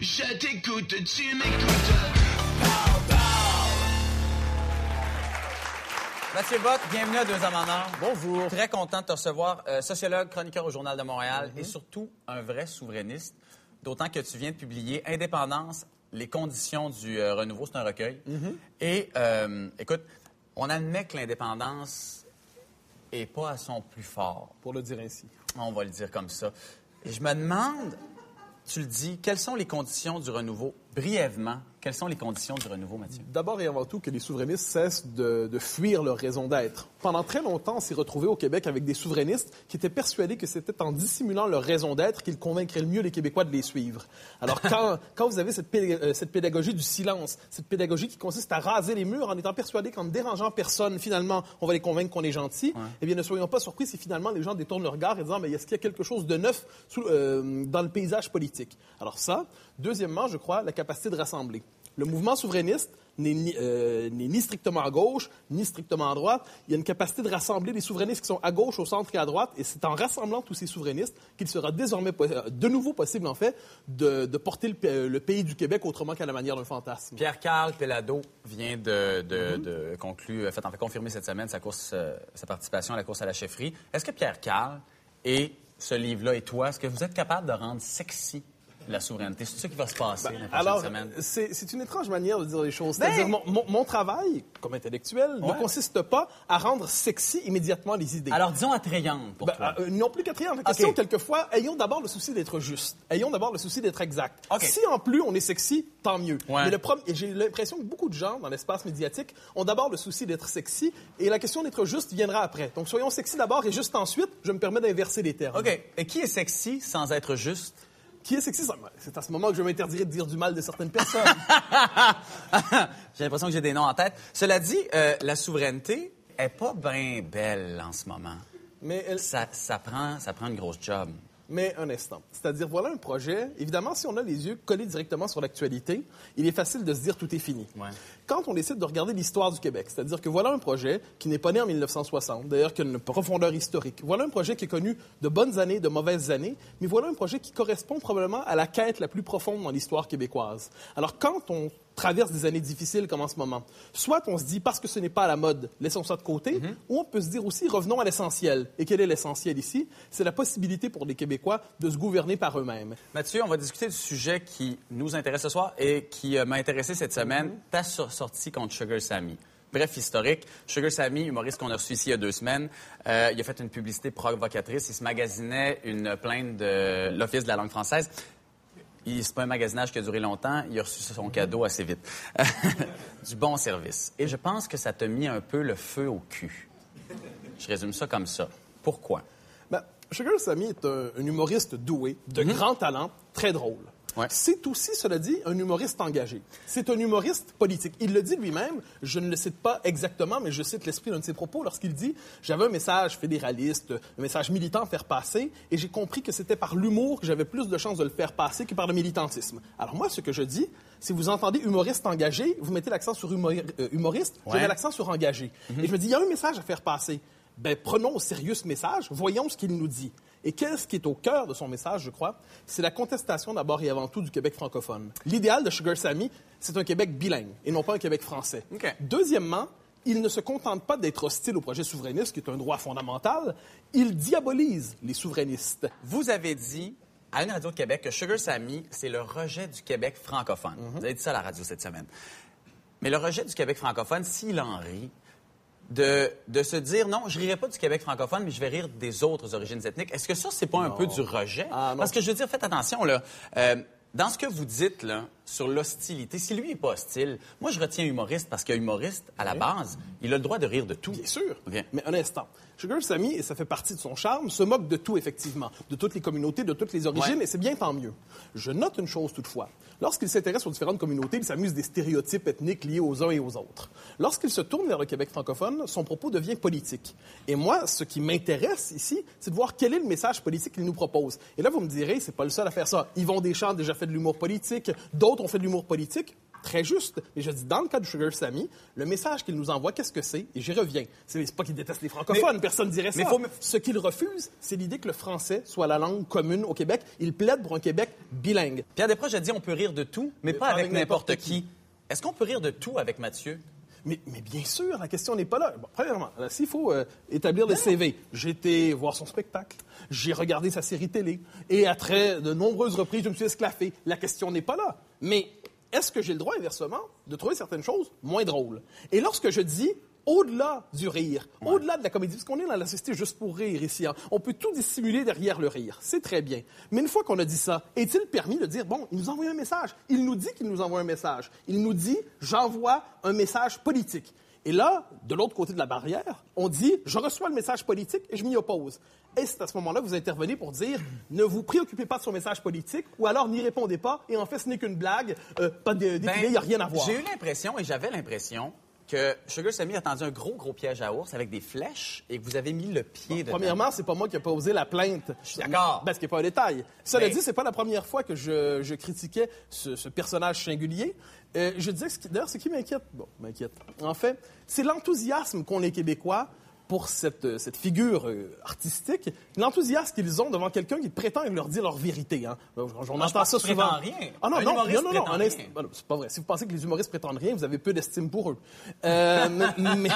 Je t'écoute, tu m'écoutes. Mathieu Bock, bienvenue à Deux Hommes en Or. Bonjour. Très content de te recevoir, euh, sociologue, chroniqueur au Journal de Montréal et surtout un vrai souverainiste, d'autant que tu viens de publier Indépendance, les conditions du euh, renouveau, c'est un recueil. Et euh, écoute, on admet que l'indépendance est pas à son plus fort. Pour le dire ainsi. On va le dire comme ça. Et je me demande, tu le dis, quelles sont les conditions du renouveau? Brièvement, quelles sont les conditions du renouveau, Mathieu? D'abord et avant tout, que les souverainistes cessent de, de fuir leur raison d'être. Pendant très longtemps, on s'est retrouvé au Québec avec des souverainistes qui étaient persuadés que c'était en dissimulant leur raison d'être qu'ils convaincraient le mieux les Québécois de les suivre. Alors, quand, quand vous avez cette, euh, cette pédagogie du silence, cette pédagogie qui consiste à raser les murs en étant persuadé qu'en ne dérangeant personne, finalement, on va les convaincre qu'on est gentil, eh bien, ne soyons pas surpris si finalement les gens détournent leur regard et disant, mais est-ce qu'il y a quelque chose de neuf sous- euh, dans le paysage politique? Alors ça. Deuxièmement, je crois, la capacité de rassembler. Le mouvement souverainiste n'est ni, euh, n'est ni strictement à gauche, ni strictement à droite. Il y a une capacité de rassembler des souverainistes qui sont à gauche, au centre et à droite. Et c'est en rassemblant tous ces souverainistes qu'il sera désormais, euh, de nouveau possible, en fait, de, porter euh, le pays du Québec autrement qu'à la manière d'un fantasme. Pierre-Carl Pelado vient de, de, de conclure, en fait, en fait, confirmer cette semaine sa, course, sa participation à la course à la chefferie. Est-ce que Pierre-Carl et ce livre-là et toi, est-ce que vous êtes capable de rendre sexy la souveraineté? C'est ça qui va se passer la prochaine Alors, semaine? c'est c'est une étrange manière de dire les choses. Ben- C'est-à-dire, mon, mon- mon travail, comme intellectuel, Ouais. ne consiste pas à rendre sexy immédiatement les idées. Alors, disons attrayante pour Ben, toi. euh, non plus qu'attrayante. La question, quelquefois, ayons d'abord le souci d'être juste. Ayons d'abord le souci d'être exact. Si en plus on est sexy, tant mieux. Ouais. Mais le problème, et j'ai l'impression que beaucoup de gens dans l'espace médiatique ont d'abord le souci d'être sexy et la question d'être juste viendra après. Donc soyons sexy d'abord et juste ensuite, je me permets d'inverser les termes. OK. Et qui est sexy sans être juste? Qui est ça- C'est à ce moment que je m'interdirais de dire du mal de certaines personnes. j'ai l'impression que j'ai des noms en tête. Cela dit, euh, la souveraineté est pas bien belle en ce moment. Mais ça, ça, prend, ça prend une grosse job. Mais un instant. C'est-à-dire, voilà un projet. Évidemment, si on a les yeux collés directement sur l'actualité, il est facile de se dire tout est fini. Quand on décide de regarder l'histoire du Québec, c'est-à-dire que voilà un projet qui n'est pas né en 1960, d'ailleurs qui a une profondeur historique. Voilà un projet qui a connu de bonnes années, de mauvaises années, mais voilà un projet qui correspond probablement à la quête la plus profonde dans l'histoire québécoise. Alors, quand on traverse des années difficiles comme en ce moment. Soit on se dit, parce que ce n'est pas à la mode, laissons ça de côté, ou on peut se dire aussi, revenons à l'essentiel. Et quel est l'essentiel ici? C'est la possibilité pour les Québécois de se gouverner par eux-mêmes. Mathieu, on va discuter du sujet qui nous intéresse ce soir et qui euh, m'a intéressé cette semaine, ta sur- sortie contre Sugar Sammy. Bref, historique. Sugar Sammy, humoriste qu'on a reçu ici il y a deux semaines, euh, il a fait une publicité provocatrice. Il se magasinait une plainte de l'Office de la langue française. C'est pas un magasinage qui a duré longtemps. Il a reçu son cadeau assez vite. du bon service. Et je pense que ça t'a mis un peu le feu au cul. Je résume ça comme ça. Pourquoi? Ben, Sugar Sammy est un, un humoriste doué, de grand talent, très drôle. C'est aussi, cela dit, un humoriste engagé. C'est un humoriste politique. Il le dit lui-même, je ne le cite pas exactement, mais je cite l'esprit d'un de ses propos lorsqu'il dit J'avais un message fédéraliste, un message militant à faire passer, et j'ai compris que c'était par l'humour que j'avais plus de chances de le faire passer que par le militantisme. Alors, moi, ce que je dis, si vous entendez humoriste engagé, vous mettez l'accent sur euh, humoriste, je Ouais. mets l'accent sur engagé. Et je me dis Il y a un message à faire passer. Ben, prenons au sérieux ce message, voyons ce qu'il nous dit. Et qu'est-ce qui est au cœur de son message, je crois? C'est la contestation d'abord et avant tout du Québec francophone. L'idéal de Sugar Sammy, c'est un Québec bilingue et non pas un Québec français. Deuxièmement, il ne se contente pas d'être hostile au projet souverainiste, qui est un droit fondamental, il diabolise les souverainistes. Vous avez dit à une radio de Québec que Sugar Sammy, c'est le rejet du Québec francophone. Vous avez dit ça à la radio cette semaine. Mais le rejet du Québec francophone, s'il en rit, de, de se dire non, je rirai pas du Québec francophone, mais je vais rire des autres origines ethniques. Est-ce que ça, c'est pas un peu du rejet? Parce que je veux dire, faites attention, là. Euh, dans ce que vous dites, là, sur l'hostilité, si lui n'est pas hostile, moi, je retiens humoriste parce qu'un humoriste, à la base, il a le droit de rire de tout. Bien sûr. Mais un instant. Sugar Sammy, et ça fait partie de son charme, se moque de tout, effectivement, de toutes les communautés, de toutes les origines, Ouais. et c'est bien tant mieux. Je note une chose toutefois. Lorsqu'il s'intéresse aux différentes communautés, il s'amuse des stéréotypes ethniques liés aux uns et aux autres. Lorsqu'il se tourne vers le Québec francophone, son propos devient politique. Et moi, ce qui m'intéresse ici, c'est de voir quel est le message politique qu'il nous propose. Et là, vous me direz, c'est pas le seul à faire ça. Yvon Deschamps a déjà fait de l'humour politique, d'autres ont fait de l'humour politique. Très juste. Mais je dis, dans le cas de Sugar Sammy, le message qu'il nous envoie, qu'est-ce que c'est? Et j'y reviens. C'est pas qu'il déteste les francophones, Mais- personne dirait ça. mais faut- Ce qu'il refuse, c'est l'idée que le français soit la langue commune au Québec. Il plaide pour un Québec bilingue. Pierre Desproges a dit on peut rire de tout, mais pas avec n'importe qui. Est-ce qu'on peut rire de tout avec Mathieu? Mais, mais bien sûr, la question n'est pas là. Bon, premièrement, s'il faut euh, établir le CV, j'ai été voir son spectacle, j'ai regardé sa série télé, et à très de nombreuses reprises, je me suis esclaffé. La question n'est pas là. Mais est-ce que j'ai le droit, inversement, de trouver certaines choses moins drôles? Et lorsque je dis au-delà du rire, au-delà de la comédie, parce qu'on est dans la société juste pour rire ici, hein, on peut tout dissimuler derrière le rire. C'est très bien. Mais une fois qu'on a dit ça, est-il permis de dire, bon, il nous envoie un message? Il nous dit qu'il nous envoie un message. Il nous dit, j'envoie un message politique. Et là, de l'autre côté de la barrière, on dit, je reçois le message politique et je m'y oppose. Et c'est à ce moment-là que vous intervenez pour dire, ne vous préoccupez pas de son message politique, ou alors n'y répondez pas, et en fait, ce n'est qu'une blague, euh, pas de- défilé, il n'y a rien à voir? Ben, J'ai eu l'impression, et j'avais l'impression, que Sugar Sammy a tendu un gros, gros piège à ours avec des flèches et que vous avez mis le pied dedans. Premièrement, c'est pas moi qui ai posé la plainte. Je suis d'accord. Parce qu'il n'y a pas un détail. Cela Mais- dit, c'est pas la première fois que je, je critiquais ce, ce personnage singulier. Euh, je disais, que d'ailleurs, ce qui m'inquiète, bon, m'inquiète, en fait, c'est l'enthousiasme qu'ont les Québécois pour cette, euh, cette figure euh, artistique, l'enthousiasme qu'ils ont devant quelqu'un qui prétend leur dire leur vérité. Hein. Moi, je entends pense ça souvent. rien. Ah non, non, non, non, non, rien. Ben non, c'est pas vrai. Si vous pensez que les humoristes prétendent rien, vous avez peu d'estime pour eux. Euh, mais,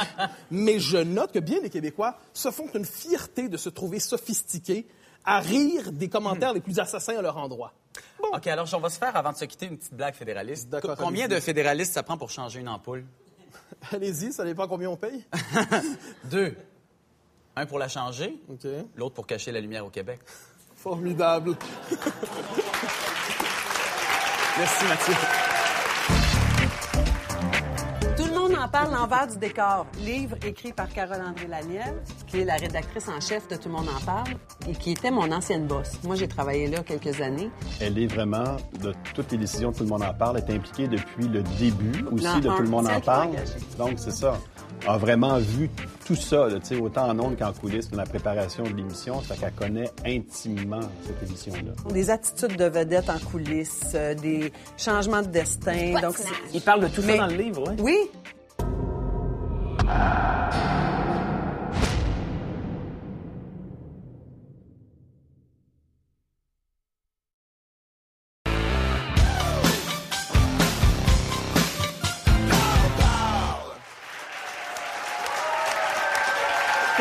mais- je note que bien les Québécois se font une fierté de se trouver sophistiqués à rire des commentaires les plus assassins à leur endroit. OK, alors on va se faire, avant de se quitter, une petite blague fédéraliste. Co- Combien de fédéralistes ça prend pour changer une ampoule? Allez-y, ça dépend combien on paye. Deux. Un pour la changer, l'autre pour cacher la lumière au Québec. Formidable. Merci, Mathieu. En en parle, l'envers du décor. Livre écrit par Carole-André Laniel, qui est la rédactrice en chef de Tout le monde en parle et qui était mon ancienne boss. Moi, j'ai travaillé là quelques années. Elle est vraiment, de toutes les décisions de Tout le monde en parle, est impliquée depuis le début aussi de Tout le monde en elle parle. Donc, c'est ça. A vraiment vu tout ça, là, tu sais, autant en ondes qu'en coulisses, dans la préparation de l'émission. Ça fait qu'elle connaît intimement cette émission-là. Des attitudes de vedettes en coulisses, euh, des changements de destin. What Donc, Il parle de tout ça dans le livre, oui? Oui.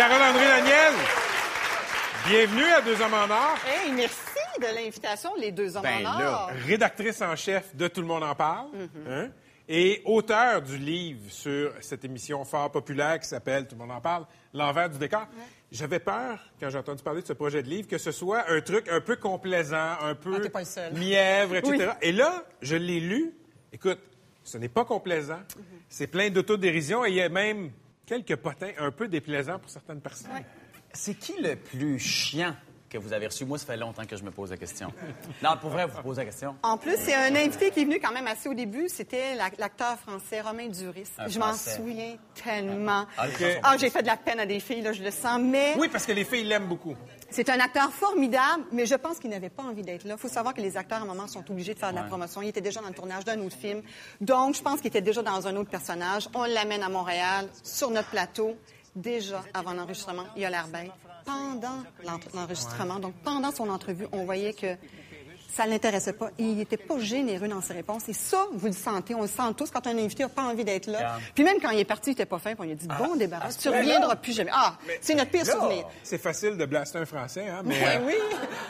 Carole-André Daniel, bienvenue à Deux Hommes en Or. Hey, merci de l'invitation, les deux hommes Ben en là, or. rédactrice en chef de Tout le monde en parle, hein, et auteur du livre sur cette émission fort populaire qui s'appelle Tout le monde en parle, L'envers du décor. J'avais peur, quand j'ai entendu parler de ce projet de livre, que ce soit un truc un peu complaisant, un peu Ah, mièvre, etc. Oui. Et là, je l'ai lu. Écoute, ce n'est pas complaisant. C'est plein d'autodérision et il y a même quelques potins un peu déplaisants pour certaines personnes. C'est qui le plus chiant? Que vous avez reçu? Moi, ça fait longtemps que je me pose la question. Non, pour vrai, vous posez la question. En plus, c'est un invité qui est venu quand même assez au début. C'était la- l'acteur français Romain Duris. Un Je m'en souviens tellement. Ah, Ah, j'ai fait de la peine à des filles, là, je le sens. Mais Oui, parce que les filles l'aiment beaucoup. c'est un acteur formidable, mais je pense qu'il n'avait pas envie d'être là. Il faut savoir que les acteurs, à un moment, sont obligés de faire de la Ouais. promotion. Il était déjà dans le tournage d'un autre film. Donc, je pense qu'il était déjà dans un autre personnage. On l'amène à Montréal, sur notre plateau. Déjà, avant l'enregistrement, il a l'air bête. Pendant l'enregistrement, donc pendant son entrevue, on voyait que ça ne l'intéressait pas. Il n'était pas généreux dans ses réponses. Et ça, vous le sentez, on le sent tous quand un invité n'a pas envie d'être là. Yeah. Puis même quand il est parti, il n'était pas fin. puis On lui a dit, bon débarras, tu Mais reviendras là- plus jamais. Ah, c'est notre pire Là, souvenir. C'est facile de blaster un Français, hein, mais Ouais, euh, oui.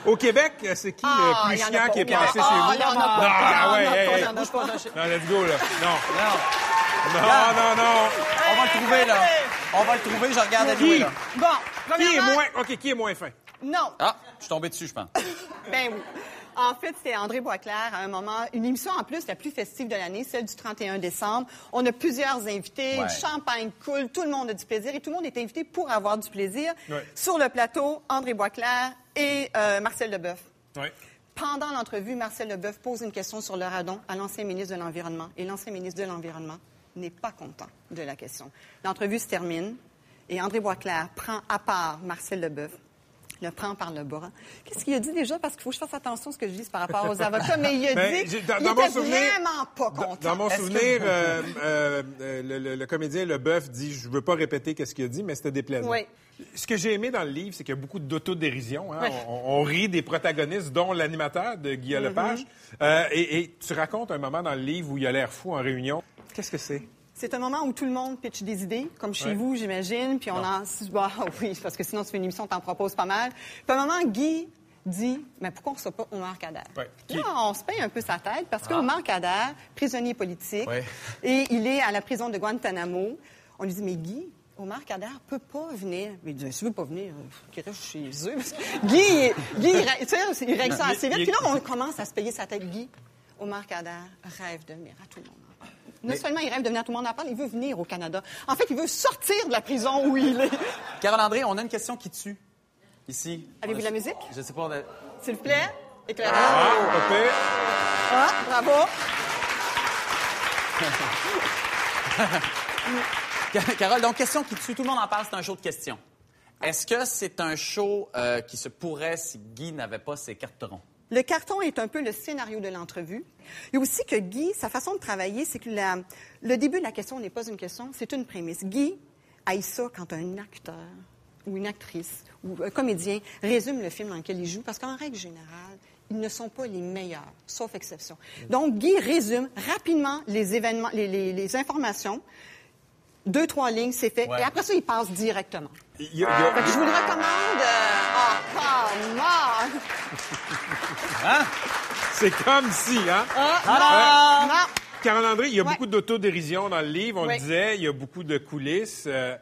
au Québec, c'est qui Ah, le plus il y en a chiant qui est passé pas. chez vous? Ah, y en a pas. Ah, ouais, hey, hey. Non, let's go, là. Non. Non. Non, non, non. On va le trouver, là. On va le trouver, je regarde à Qui? lui, là. Bon, Qui est moins... OK, qui est moins fin? Non. Ah, je suis tombé dessus, je pense. Ben oui. En fait, c'était André Boisclair à un moment, une émission en plus la plus festive de l'année, celle du 31 décembre. On a plusieurs invités, Ouais. champagne coule, tout le monde a du plaisir et tout le monde est invité pour avoir du plaisir. Ouais. Sur le plateau, André Boisclair et euh, Marcel Leboeuf. Pendant l'entrevue, Marcel Leboeuf pose une question sur le radon à l'ancien ministre de l'Environnement. Et l'ancien ministre de l'Environnement n'est pas content de la question. L'entrevue se termine et André Boisclair prend à part Marcel Leboeuf, le prend par le bras. Qu'est-ce qu'il a dit déjà? Parce qu'il faut que je fasse attention à ce que je dis par rapport aux avocats. Mais il a Ben, dit dans- mon était souvenir- vraiment pas content. dans mon que- souvenir, euh, euh, euh, le, le- le comédien Leboeuf dit, je veux pas répéter qu'est-ce qu'il a dit, mais c'était déplaisant. Oui. Ce que j'ai aimé dans le livre, c'est qu'il y a beaucoup d'autodérision. Hein? Oui. On, on rit des protagonistes, dont l'animateur de Guillaume Mhm. Lepage. Euh, et, et tu racontes un moment dans le livre où il a l'air fou en réunion. Qu'est-ce que c'est? C'est un moment où tout le monde pitch des idées, comme chez Ouais. vous, j'imagine, puis on en... Bah, oui, parce que sinon, tu fais une émission, t'en proposes pas mal. Puis à un moment, Guy dit, mais pourquoi on ne pas Omar Kader? Ouais. Là, on se paye un peu sa tête, parce Ah. qu'Omar Kader, prisonnier politique, Ouais. et il est à la prison de Guantanamo. On lui dit, mais Guy, Omar Kader peut pas venir. Mais il dit, s'il veut pas venir, euh, qu'il reste chez eux. Que Guy, il- Guy, il, tu sais, il ça Il- assez vite. Puis là, on commence à se payer sa tête. Guy, Omar Kader rêve de venir à tout le monde. Non Mais- seulement il rêve de venir à tout le monde en parle, il veut venir au Canada. En fait, il veut sortir de la prison où il est. Carole André, on a une question qui tue. Ici. Avez-vous a- de la musique? Je sais pas. a- S'il vous plaît, éclairage. Ah, pas pire. Ah, bravo. Carole, donc, question qui tue. Tout le monde en parle, c'est un show de questions. Est-ce que c'est un show euh, qui se pourrait si Guy n'avait pas ses cartons? Le carton est un peu le scénario de l'entrevue. Il y a aussi que Guy, sa façon de travailler, c'est que la- le début de la question n'est pas une question, c'est une prémisse. Guy aille ça quand un acteur ou une actrice ou un comédien résume le film dans lequel il joue, parce qu'en règle générale, ils ne sont pas les meilleurs, sauf exception. Donc, Guy résume rapidement les événements, les, les- les informations. Deux, trois lignes, c'est fait. Ouais. Et après ça, il passe directement. Y a- y a- je vous le recommande. euh, Oh, come on! Hein? C'est comme si, hein? Ah, non, Euh, non. Carole-André, il y a Ouais. beaucoup d'autodérision dans le livre. On le disait, il y a beaucoup de coulisses. Euh,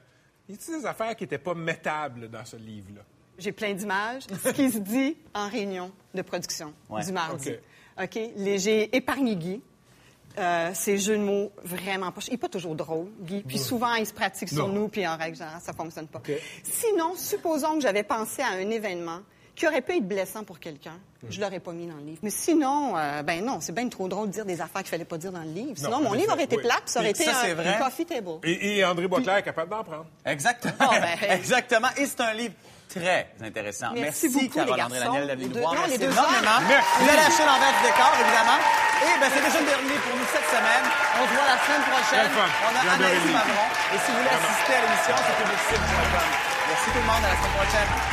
y a des affaires qui n'étaient pas mettables dans ce livre-là? J'ai plein d'images. Ce qui se dit en réunion de production Ouais. du mardi. OK. OK? Les- J'ai épargné Guy. Euh, ces jeux de mots vraiment pas. Il n'est pas toujours drôle, Guy. Puis souvent, il se pratique sur Non. nous, puis en règle générale, ça fonctionne pas. Sinon, supposons que j'avais pensé à un événement qui aurait pu être blessant pour quelqu'un. Je l'aurais pas mis dans le livre. Mais sinon, euh, ben non, c'est bien trop drôle de dire des affaires qu'il fallait pas dire dans le livre. Sinon, Non, mon livre aurait été oui. plate, puis ça aurait été un, vrai. un coffee table. Et, et André Boisclair est capable d'en prendre. Exactement. Oh, ben, Exactement. Et c'est un livre très intéressant. Merci beaucoup, les Carole-André garçons. Daniel, Merci deux énormément. Merci. Vous allez acheter l'envers du décor, évidemment. Et ben, c'est déjà terminé pour nous cette semaine. On se voit la semaine prochaine. On a Anaïs le. Mavron. Et si vous voulez assister à l'émission, c'est publicite.com. Merci tout le monde. À la semaine prochaine.